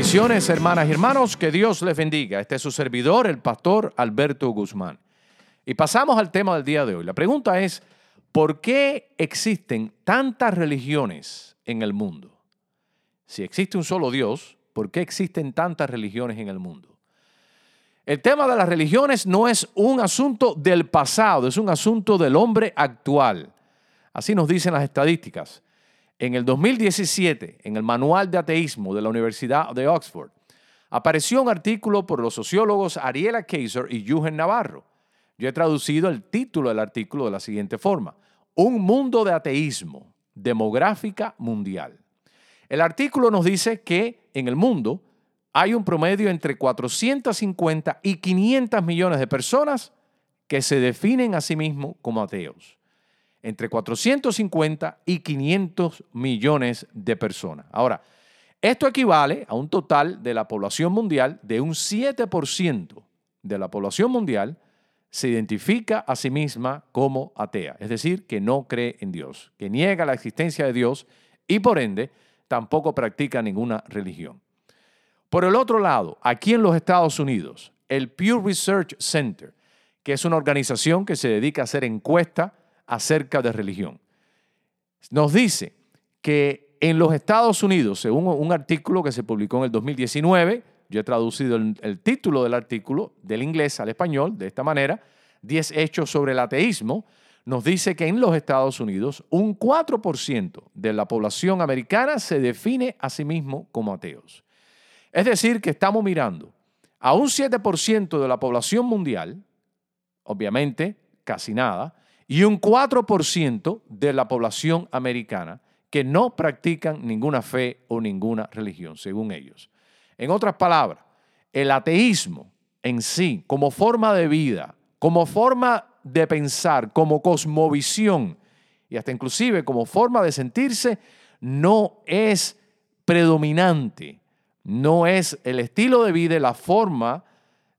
Bendiciones, hermanas y hermanos, que Dios les bendiga. Este es su servidor, el pastor Alberto Guzmán. Y pasamos al tema del día de hoy. La pregunta es, ¿por qué existen tantas religiones en el mundo? Si existe un solo Dios, ¿por qué existen tantas religiones en el mundo? El tema de las religiones no es un asunto del pasado, es un asunto del hombre actual. Así nos dicen las estadísticas. En el 2017, en el Manual de Ateísmo de la Universidad de Oxford, apareció un artículo por los sociólogos Ariela Kaiser y Eugen Navarro. Yo he traducido el título del artículo de la siguiente forma. Un mundo de ateísmo, demográfica mundial. El artículo nos dice que en el mundo hay un promedio entre 450 y 500 millones de personas que se definen a sí mismos como ateos entre 450 y 500 millones de personas. Ahora, esto equivale a un total de la población mundial de un 7% de la población mundial se identifica a sí misma como atea, es decir, que no cree en Dios, que niega la existencia de Dios y por ende tampoco practica ninguna religión. Por el otro lado, aquí en los Estados Unidos, el Pew Research Center, que es una organización que se dedica a hacer encuestas acerca de religión. Nos dice que en los Estados Unidos, según un artículo que se publicó en el 2019, yo he traducido el, título del artículo del inglés al español de esta manera, 10 hechos sobre el ateísmo, nos dice que en los Estados Unidos un 4% de la población americana se define a sí mismo como ateos. Es decir, que estamos mirando a un 7% de la población mundial, obviamente casi nada, y un 4% de la población americana que no practican ninguna fe o ninguna religión, según ellos. En otras palabras, el ateísmo en sí, como forma de vida, como forma de pensar, como cosmovisión y hasta inclusive como forma de sentirse, no es predominante, no es el estilo de vida, la forma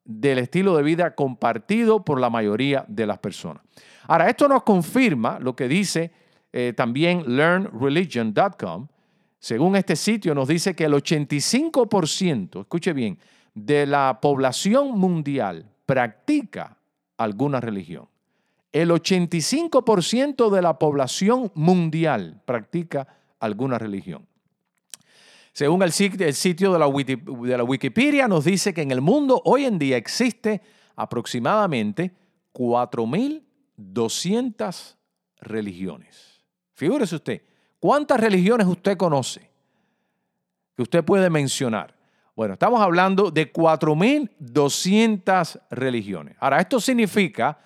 del estilo de vida compartido por la mayoría de las personas. Ahora, esto nos confirma lo que dice eh, también learnreligion.com. Según este sitio, nos dice que el 85%, escuche bien, de la población mundial practica alguna religión. El 85% de la población mundial practica alguna religión. Según el sitio, de, la Wikipedia, nos dice que en el mundo hoy en día existe aproximadamente 4.000 200 religiones. Figúrese usted, ¿cuántas religiones usted conoce que usted puede mencionar? Bueno, estamos hablando de 4.200 religiones. Ahora, esto significa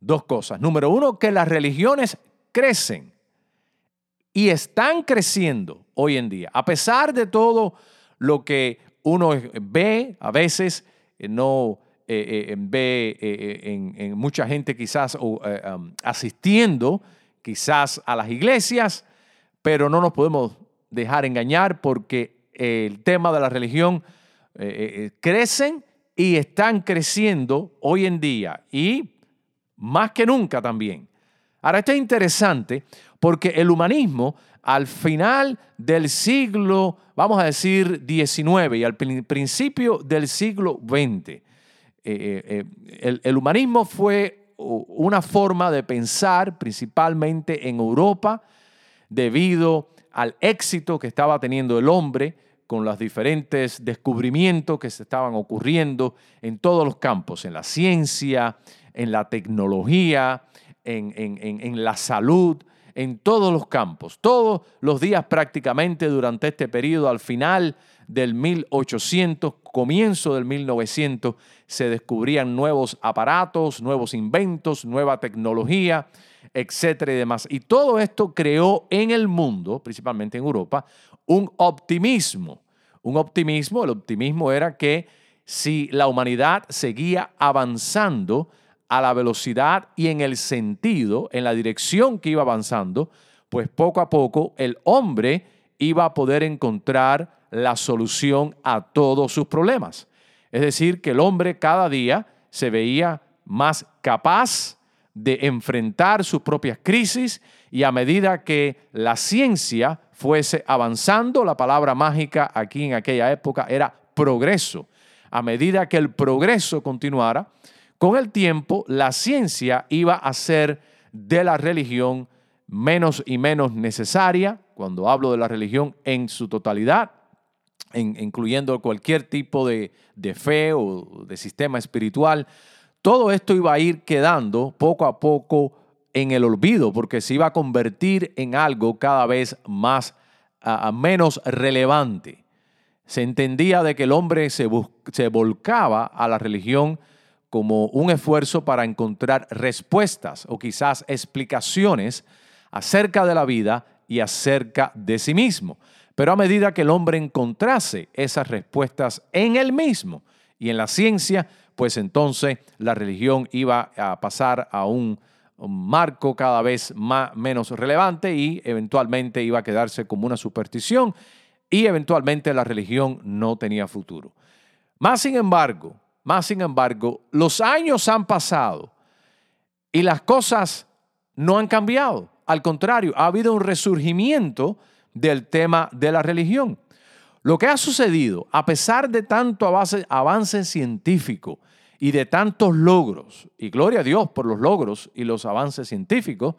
dos cosas. Número uno, que las religiones crecen y están creciendo hoy en día. A pesar de todo lo que uno ve, a veces eh, no eh, eh, ve eh, en, mucha gente quizás um, asistiendo quizás a las iglesias, pero no nos podemos dejar engañar porque el tema de la religión crecen y están creciendo hoy en día y más que nunca también. Ahora, esto es interesante porque el humanismo al final del siglo, vamos a decir, XIX y al principio del siglo XX, eh, eh, eh, el, humanismo fue una forma de pensar principalmente en Europa debido al éxito que estaba teniendo el hombre con los diferentes descubrimientos que se estaban ocurriendo en todos los campos, en la ciencia, en la tecnología, en, en la salud, en todos los campos. Todos los días prácticamente durante este periodo, al final del 1800, comienzo del 1900, se descubrían nuevos aparatos, nuevos inventos, nueva tecnología, etcétera y demás. Y todo esto creó en el mundo, principalmente en Europa, un optimismo. Un optimismo, el optimismo era que si la humanidad seguía avanzando a la velocidad y en el sentido, en la dirección que iba avanzando, pues poco a poco el hombre iba a poder encontrar la solución a todos sus problemas. Es decir, que el hombre cada día se veía más capaz de enfrentar sus propias crisis y a medida que la ciencia fuese avanzando, la palabra mágica aquí en aquella época era progreso. A medida que el progreso continuara, con el tiempo la ciencia iba a ser de la religión menos y menos necesaria, cuando hablo de la religión en su totalidad, incluyendo cualquier tipo de, fe o de sistema espiritual, todo esto iba a ir quedando poco a poco en el olvido, porque se iba a convertir en algo cada vez más menos relevante. Se entendía de que el hombre se volcaba a la religión como un esfuerzo para encontrar respuestas o quizás explicaciones acerca de la vida y acerca de sí mismo. Pero a medida que el hombre encontrase esas respuestas en él mismo y en la ciencia, pues entonces la religión iba a pasar a un, marco cada vez más, menos relevante y eventualmente iba a quedarse como una superstición y eventualmente la religión no tenía futuro. Más sin embargo, más sin embargo, los años han pasado y las cosas no han cambiado. Al contrario, ha habido un resurgimiento del tema de la religión. Lo que ha sucedido, a pesar de tanto avance, científico y de tantos logros, y gloria a Dios por los logros y los avances científicos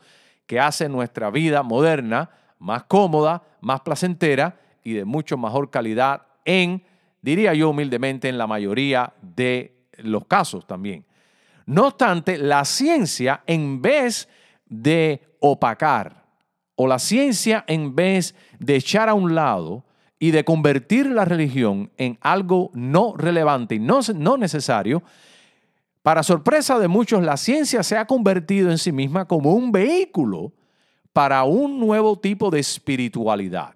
que hacen nuestra vida moderna más cómoda, más placentera y de mucho mejor calidad en, diría yo humildemente, en la mayoría de los casos también. No obstante, la ciencia, en vez de opacar, o la ciencia, en vez de echar a un lado y de convertir la religión en algo no relevante y no, no necesario, para sorpresa de muchos, la ciencia se ha convertido en sí misma como un vehículo para un nuevo tipo de espiritualidad.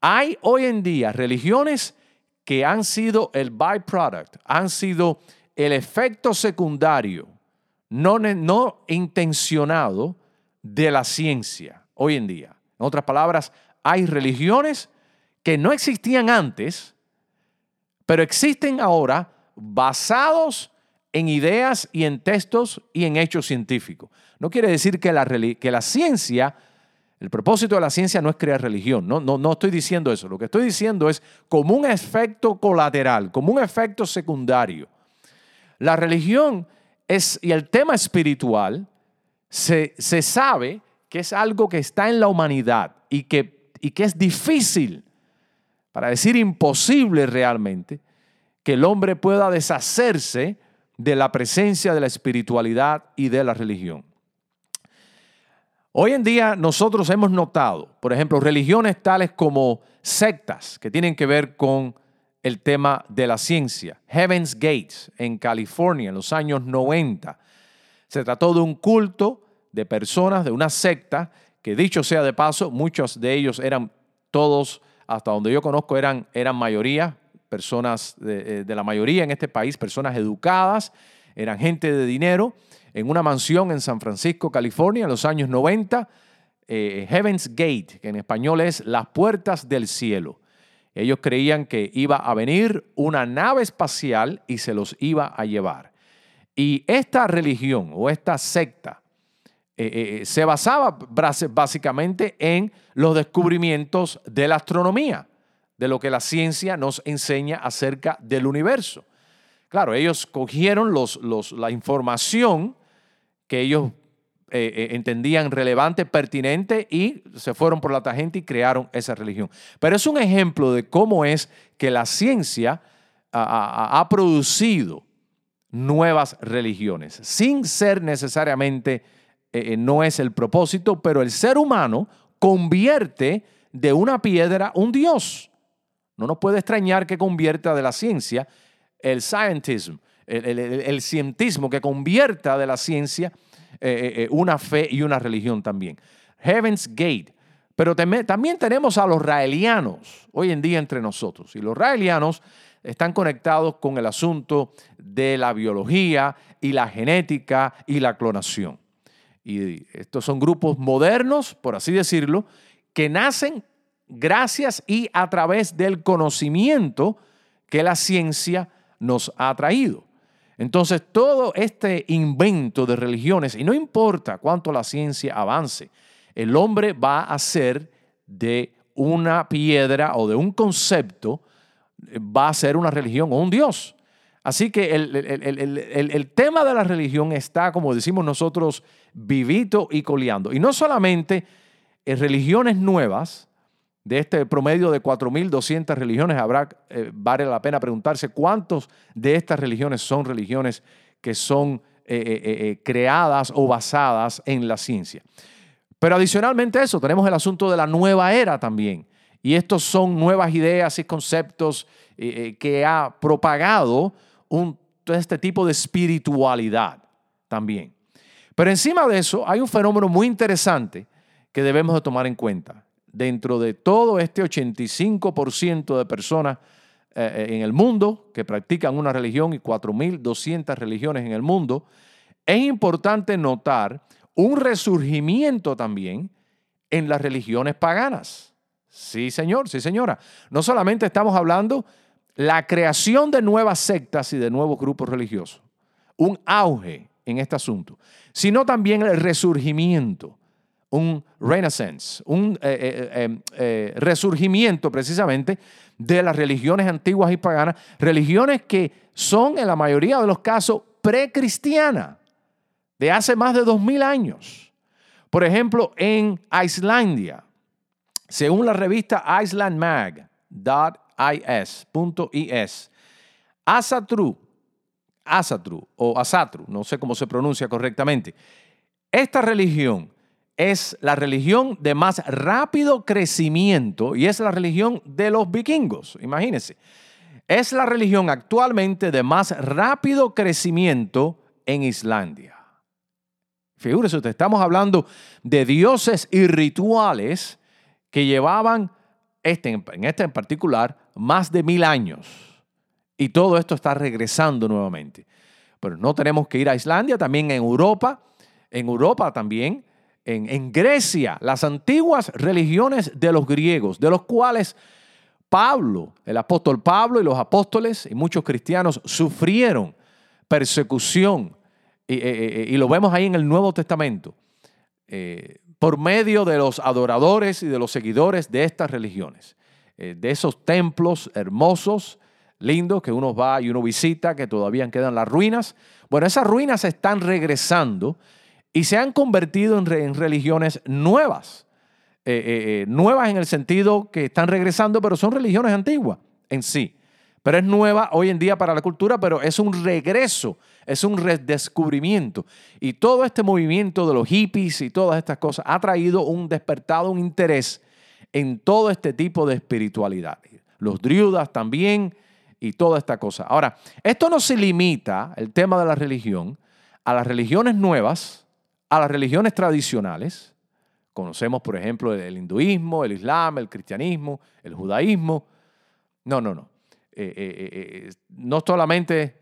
Hay hoy en día religiones que han sido el byproduct, han sido el efecto secundario, no, no intencionado de la ciencia hoy en día. En otras palabras, hay religiones que no existían antes, pero existen ahora basados en ideas y en textos y en hechos científicos. No quiere decir que la, que la ciencia, el propósito de la ciencia no es crear religión, no, no, no estoy diciendo eso, lo que estoy diciendo es como un efecto colateral, como un efecto secundario. La religión es, y el tema espiritual se, se sabe que es algo que está en la humanidad y que, y que es difícil para decir imposible realmente, que el hombre pueda deshacerse de la presencia de la espiritualidad y de la religión. Hoy en día nosotros hemos notado, por ejemplo, religiones tales como sectas que tienen que ver con el tema de la ciencia. Heaven's Gates en California en los años 90. Se trató de un culto de personas, de una secta, que dicho sea de paso, muchos de ellos eran todos hasta donde yo conozco eran, eran mayoría, personas de, eh, la mayoría en este país, personas educadas, eran gente de dinero, en una mansión en San Francisco, California, en los años 90, eh, Heaven's Gate, que en español es las puertas del cielo. Ellos creían que iba a venir una nave espacial y se los iba a llevar. Y esta religión o esta secta eh, eh, se basaba básicamente en los descubrimientos de la astronomía, de lo que la ciencia nos enseña acerca del universo. Claro, ellos cogieron la información que ellos eh, eh, entendían relevante, pertinente y se fueron por la tangente y crearon esa religión. Pero es un ejemplo de cómo es que la ciencia ha, producido nuevas religiones, sin ser necesariamente, eh, no es el propósito, pero el ser humano convierte de una piedra un Dios. No nos puede extrañar que convierta de la ciencia el scientism, el cientismo, que convierta de la ciencia eh, eh, una fe y una religión también. Heaven's Gate. Pero también tenemos a los raelianos hoy en día entre nosotros. Y los raelianos están conectados con el asunto de la biología y la genética y la clonación. Y estos son grupos modernos, por así decirlo, que nacen gracias y a través del conocimiento que la ciencia nos ha traído. Entonces, todo este invento de religiones, y no importa cuánto la ciencia avance, el hombre va a ser de una piedra o de un concepto, va a ser una religión o un Dios. Así que el, tema de la religión está, como decimos nosotros, vivito y coleando. Y no solamente en religiones nuevas, de este promedio de 4.200 religiones, habrá, eh, vale la pena preguntarse cuántos de estas religiones son religiones que son eh, eh, creadas o basadas en la ciencia. Pero adicionalmente a eso, tenemos el asunto de la nueva era también. Y estos son nuevas ideas y conceptos que ha propagado este tipo de espiritualidad también. Pero encima de eso hay un fenómeno muy interesante que debemos de tomar en cuenta dentro de todo este 85% de personas eh, eh, en el mundo que practican una religión y 4.200 religiones en el mundo, es importante notar un resurgimiento también en las religiones paganas. Sí, señor, sí, señora. No solamente estamos hablando la creación de nuevas sectas y de nuevos grupos religiosos, un auge en este asunto, sino también el resurgimiento un renaissance, un eh, eh, eh, resurgimiento precisamente de las religiones antiguas y paganas, religiones que son en la mayoría de los casos precristianas, de hace más de dos mil años. Por ejemplo, en Islandia, según la revista islandmag.is.is, Asatru, Asatru o Asatru, no sé cómo se pronuncia correctamente, esta religión es la religión de más rápido crecimiento y es la religión de los vikingos, imagínense. Es la religión actualmente de más rápido crecimiento en Islandia. Figúrese usted, estamos hablando de dioses y rituales que llevaban, este, en este en particular, más de mil años. Y todo esto está regresando nuevamente. Pero no tenemos que ir a Islandia, también en Europa. En Europa también en, Grecia, las antiguas religiones de los griegos, de los cuales Pablo, el apóstol Pablo y los apóstoles y muchos cristianos sufrieron persecución, y, eh, eh, eh, lo vemos ahí en el Nuevo Testamento, por medio de los adoradores y de los seguidores de estas religiones, de esos templos hermosos, lindos, que uno va y uno visita, que todavía quedan las ruinas. Bueno, esas ruinas están regresando y se han convertido en, religiones nuevas. Eh, eh, eh, nuevas en el sentido que están regresando, pero son religiones antiguas en sí. Pero es nueva hoy en día para la cultura, pero es un regreso, es un redescubrimiento. Y todo este movimiento de los hippies y todas estas cosas ha traído un despertado, un interés en todo este tipo de espiritualidad. Los driudas también y toda esta cosa. Ahora, esto no se limita, el tema de la religión, a las religiones nuevas, a las religiones tradicionales. Conocemos, por ejemplo, el hinduismo, el islam, el cristianismo, el judaísmo. No, no, no. Eh, eh, eh, no solamente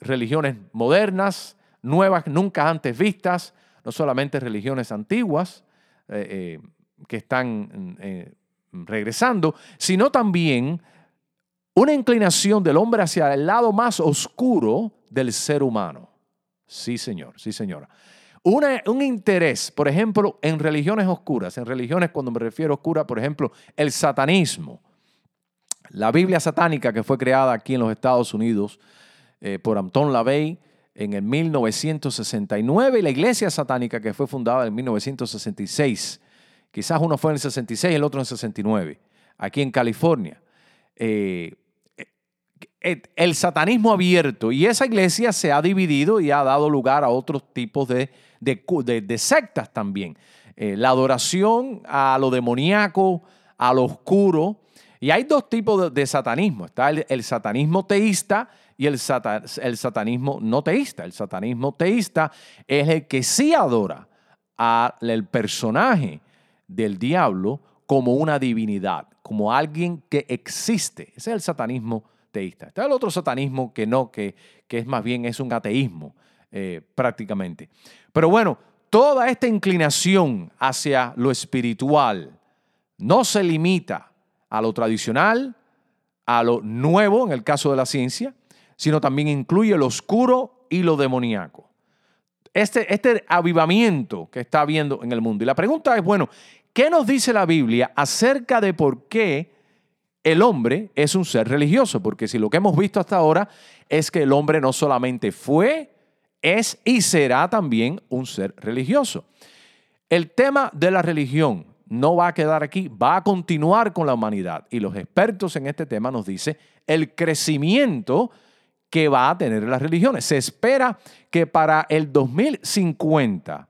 religiones modernas, nuevas, nunca antes vistas, no solamente religiones antiguas que están regresando, sino también una inclinación del hombre hacia el lado más oscuro del ser humano. Sí, señor, sí, señora un interés, por ejemplo, en religiones oscuras, en religiones cuando me refiero a oscura, por ejemplo, el satanismo. La Biblia satánica que fue creada aquí en los Estados Unidos eh, por Anton LaVey en el 1969 y la iglesia satánica que fue fundada en 1966. Quizás uno fue en el 66 y el otro en el 69, aquí en California. Eh, eh, el satanismo abierto y esa iglesia se ha dividido y ha dado lugar a otros tipos de, de, sectas también. Eh, la adoración a lo demoníaco, a lo oscuro. Y hay dos tipos de, satanismo. Está el, satanismo teísta y el, el satanismo no teísta. El satanismo teísta es el que sí adora al personaje del diablo como una divinidad, como alguien que existe. Ese es el satanismo teísta. Está el otro satanismo que no, que, que es más bien es un ateísmo eh, prácticamente. Pero bueno, toda esta inclinación hacia lo espiritual no se limita a lo tradicional, a lo nuevo en el caso de la ciencia, sino también incluye lo oscuro y lo demoníaco. Este, este avivamiento que está habiendo en el mundo. Y la pregunta es, bueno, ¿qué nos dice la Biblia acerca de por qué el hombre es un ser religioso? Porque si lo que hemos visto hasta ahora es que el hombre no solamente fue, es y será también un ser religioso. El tema de la religión no va a quedar aquí, va a continuar con la humanidad. Y los expertos en este tema nos dicen el crecimiento que va a tener las religiones. Se espera que para el 2050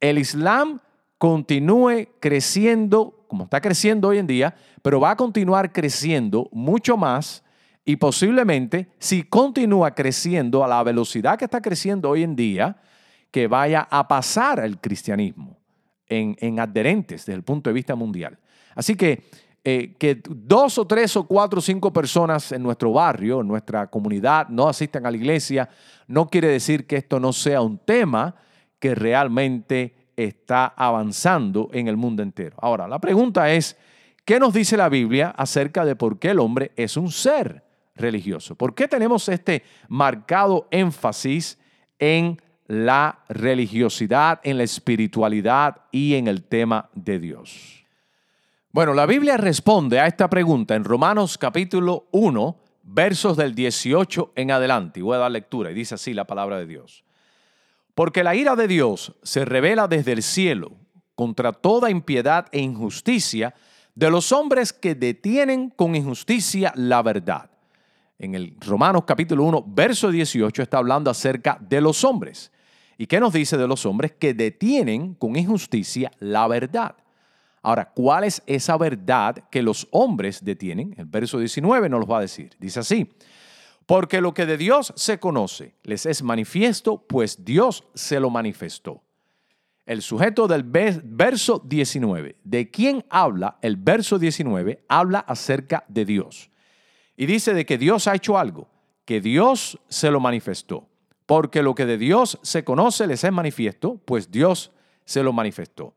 el Islam continúe creciendo, como está creciendo hoy en día, pero va a continuar creciendo mucho más y posiblemente si continúa creciendo a la velocidad que está creciendo hoy en día, que vaya a pasar el cristianismo en, en adherentes desde el punto de vista mundial. Así que eh, que dos o tres o cuatro o cinco personas en nuestro barrio, en nuestra comunidad, no asistan a la iglesia, no quiere decir que esto no sea un tema que realmente está avanzando en el mundo entero. Ahora, la pregunta es, ¿qué nos dice la Biblia acerca de por qué el hombre es un ser religioso? ¿Por qué tenemos este marcado énfasis en la religiosidad, en la espiritualidad y en el tema de Dios? Bueno, la Biblia responde a esta pregunta en Romanos capítulo 1, versos del 18 en adelante. Y voy a dar lectura y dice así la palabra de Dios. Porque la ira de Dios se revela desde el cielo contra toda impiedad e injusticia de los hombres que detienen con injusticia la verdad. En el Romanos capítulo 1, verso 18 está hablando acerca de los hombres. ¿Y qué nos dice de los hombres que detienen con injusticia la verdad? Ahora, ¿cuál es esa verdad que los hombres detienen? El verso 19 nos lo va a decir. Dice así, porque lo que de Dios se conoce les es manifiesto, pues Dios se lo manifestó. El sujeto del verso 19, ¿de quién habla? El verso 19 habla acerca de Dios. Y dice de que Dios ha hecho algo, que Dios se lo manifestó. Porque lo que de Dios se conoce les es manifiesto, pues Dios se lo manifestó.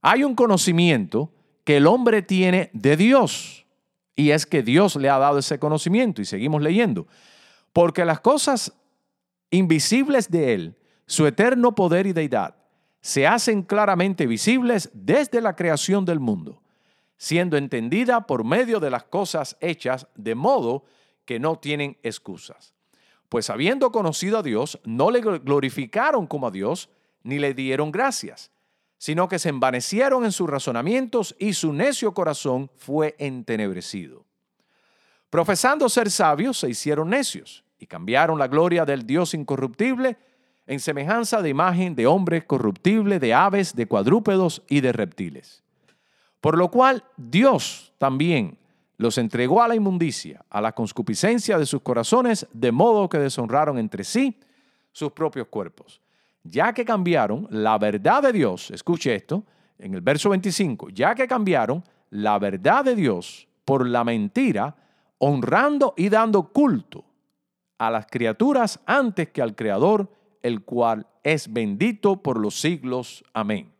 Hay un conocimiento que el hombre tiene de Dios y es que Dios le ha dado ese conocimiento y seguimos leyendo. Porque las cosas invisibles de Él, su eterno poder y deidad, se hacen claramente visibles desde la creación del mundo, siendo entendida por medio de las cosas hechas de modo que no tienen excusas. Pues habiendo conocido a Dios, no le glorificaron como a Dios, ni le dieron gracias sino que se envanecieron en sus razonamientos y su necio corazón fue entenebrecido. Profesando ser sabios, se hicieron necios y cambiaron la gloria del Dios incorruptible en semejanza de imagen de hombres corruptible, de aves, de cuadrúpedos y de reptiles. Por lo cual Dios también los entregó a la inmundicia, a la conscupiscencia de sus corazones, de modo que deshonraron entre sí sus propios cuerpos ya que cambiaron la verdad de Dios, escuche esto, en el verso 25, ya que cambiaron la verdad de Dios por la mentira, honrando y dando culto a las criaturas antes que al Creador, el cual es bendito por los siglos. Amén.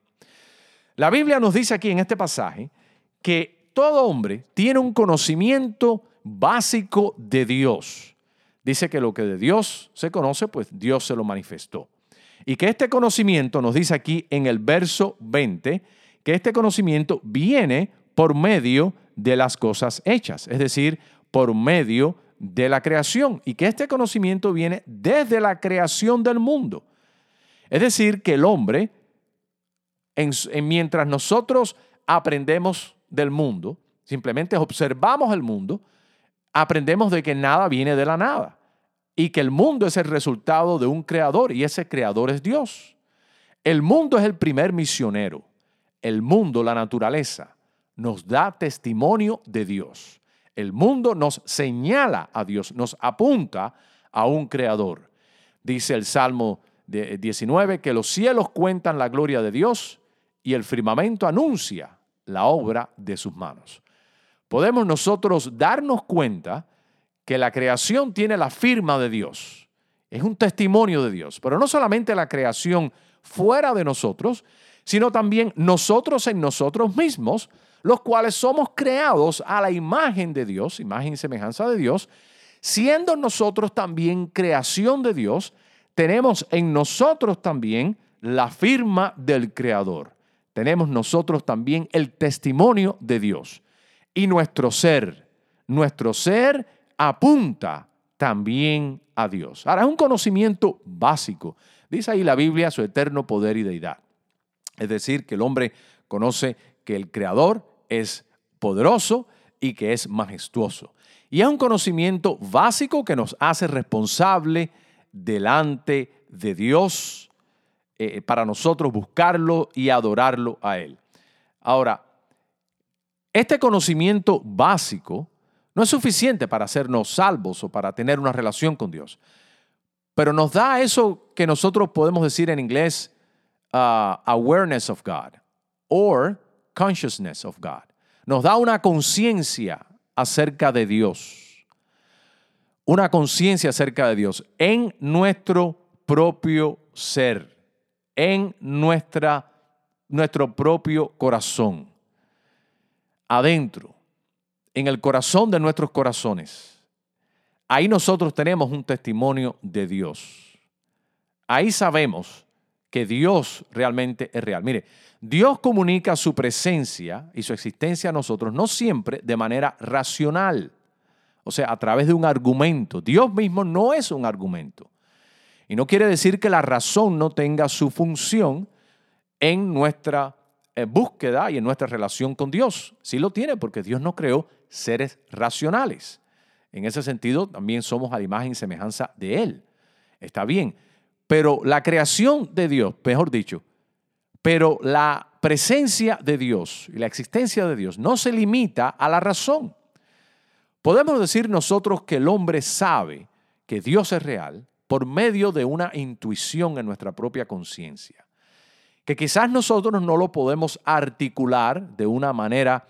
La Biblia nos dice aquí en este pasaje que todo hombre tiene un conocimiento básico de Dios. Dice que lo que de Dios se conoce, pues Dios se lo manifestó. Y que este conocimiento, nos dice aquí en el verso 20, que este conocimiento viene por medio de las cosas hechas, es decir, por medio de la creación y que este conocimiento viene desde la creación del mundo. Es decir, que el hombre, mientras nosotros aprendemos del mundo, simplemente observamos el mundo, aprendemos de que nada viene de la nada y que el mundo es el resultado de un creador y ese creador es Dios. El mundo es el primer misionero. El mundo, la naturaleza, nos da testimonio de Dios. El mundo nos señala a Dios, nos apunta a un creador. Dice el Salmo 19 que los cielos cuentan la gloria de Dios y el firmamento anuncia la obra de sus manos. Podemos nosotros darnos cuenta que la creación tiene la firma de Dios. Es un testimonio de Dios, pero no solamente la creación fuera de nosotros, sino también nosotros en nosotros mismos, los cuales somos creados a la imagen de Dios, imagen y semejanza de Dios, siendo nosotros también creación de Dios, tenemos en nosotros también la firma del Creador. Tenemos nosotros también el testimonio de Dios. Y nuestro ser, nuestro ser apunta también a Dios. Ahora, es un conocimiento básico. Dice ahí la Biblia su eterno poder y deidad. Es decir, que el hombre conoce que el Creador es poderoso y que es majestuoso. Y es un conocimiento básico que nos hace responsable delante de Dios eh, para nosotros buscarlo y adorarlo a Él. Ahora, este conocimiento básico no es suficiente para hacernos salvos o para tener una relación con Dios, pero nos da eso que nosotros podemos decir en inglés uh, awareness of God or consciousness of God. Nos da una conciencia acerca de Dios. Una conciencia acerca de Dios en nuestro propio ser, en nuestra, nuestro propio corazón, adentro en el corazón de nuestros corazones. Ahí nosotros tenemos un testimonio de Dios. Ahí sabemos que Dios realmente es real. Mire, Dios comunica su presencia y su existencia a nosotros no siempre de manera racional, o sea, a través de un argumento. Dios mismo no es un argumento. Y no quiere decir que la razón no tenga su función en nuestra eh, búsqueda y en nuestra relación con Dios. Sí lo tiene porque Dios nos creó seres racionales. En ese sentido, también somos a la imagen y semejanza de Él. Está bien. Pero la creación de Dios, mejor dicho, pero la presencia de Dios y la existencia de Dios no se limita a la razón. Podemos decir nosotros que el hombre sabe que Dios es real por medio de una intuición en nuestra propia conciencia, que quizás nosotros no lo podemos articular de una manera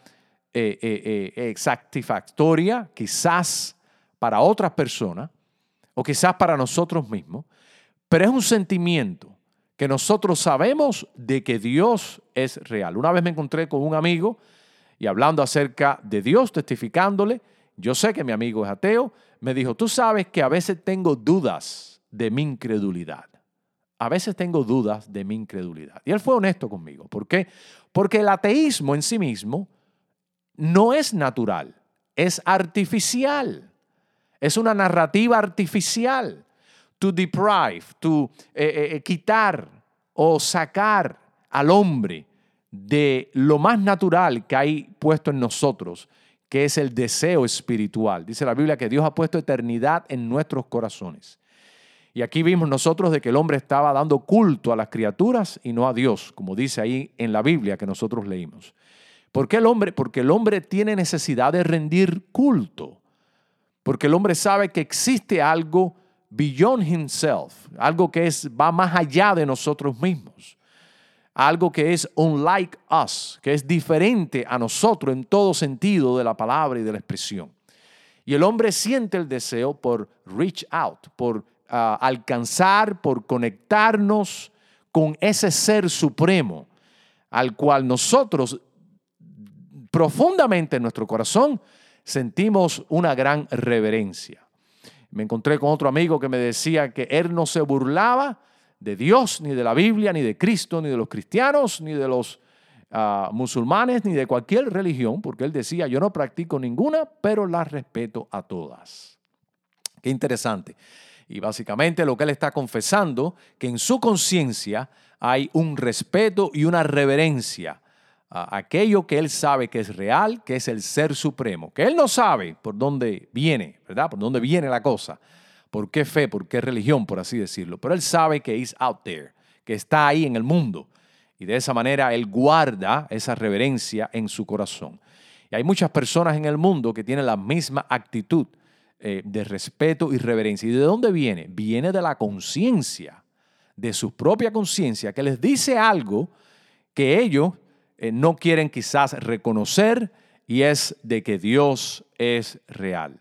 eh, eh, eh, exactifactoria, quizás para otras personas o quizás para nosotros mismos, pero es un sentimiento que nosotros sabemos de que Dios es real. Una vez me encontré con un amigo y hablando acerca de Dios, testificándole, yo sé que mi amigo es ateo, me dijo, tú sabes que a veces tengo dudas de mi incredulidad. A veces tengo dudas de mi incredulidad. Y él fue honesto conmigo. ¿Por qué? Porque el ateísmo en sí mismo no es natural, es artificial. Es una narrativa artificial. To deprive, to eh, eh, eh, quitar o sacar al hombre de lo más natural que hay puesto en nosotros, que es el deseo espiritual. Dice la Biblia que Dios ha puesto eternidad en nuestros corazones. Y aquí vimos nosotros de que el hombre estaba dando culto a las criaturas y no a Dios, como dice ahí en la Biblia que nosotros leímos. ¿Por qué el hombre? Porque el hombre tiene necesidad de rendir culto. Porque el hombre sabe que existe algo beyond himself, algo que es, va más allá de nosotros mismos. Algo que es unlike us, que es diferente a nosotros en todo sentido de la palabra y de la expresión. Y el hombre siente el deseo por reach out, por ah, alcanzar, por conectarnos con ese ser supremo al cual nosotros profundamente en nuestro corazón sentimos una gran reverencia. Me encontré con otro amigo que me decía que él no se burlaba de Dios, ni de la Biblia, ni de Cristo, ni de los cristianos, ni de los ah, musulmanes, ni de cualquier religión, porque él decía, yo no practico ninguna, pero las respeto a todas. Qué interesante. Y básicamente lo que él está confesando, que en su conciencia hay un respeto y una reverencia a aquello que él sabe que es real, que es el ser supremo, que él no sabe por dónde viene, ¿verdad? Por dónde viene la cosa, por qué fe, por qué religión, por así decirlo, pero él sabe que is out there, que está ahí en el mundo. Y de esa manera él guarda esa reverencia en su corazón. Y hay muchas personas en el mundo que tienen la misma actitud eh, de respeto y reverencia. ¿Y de dónde viene? Viene de la conciencia, de su propia conciencia, que les dice algo que ellos eh, no quieren quizás reconocer y es de que Dios es real.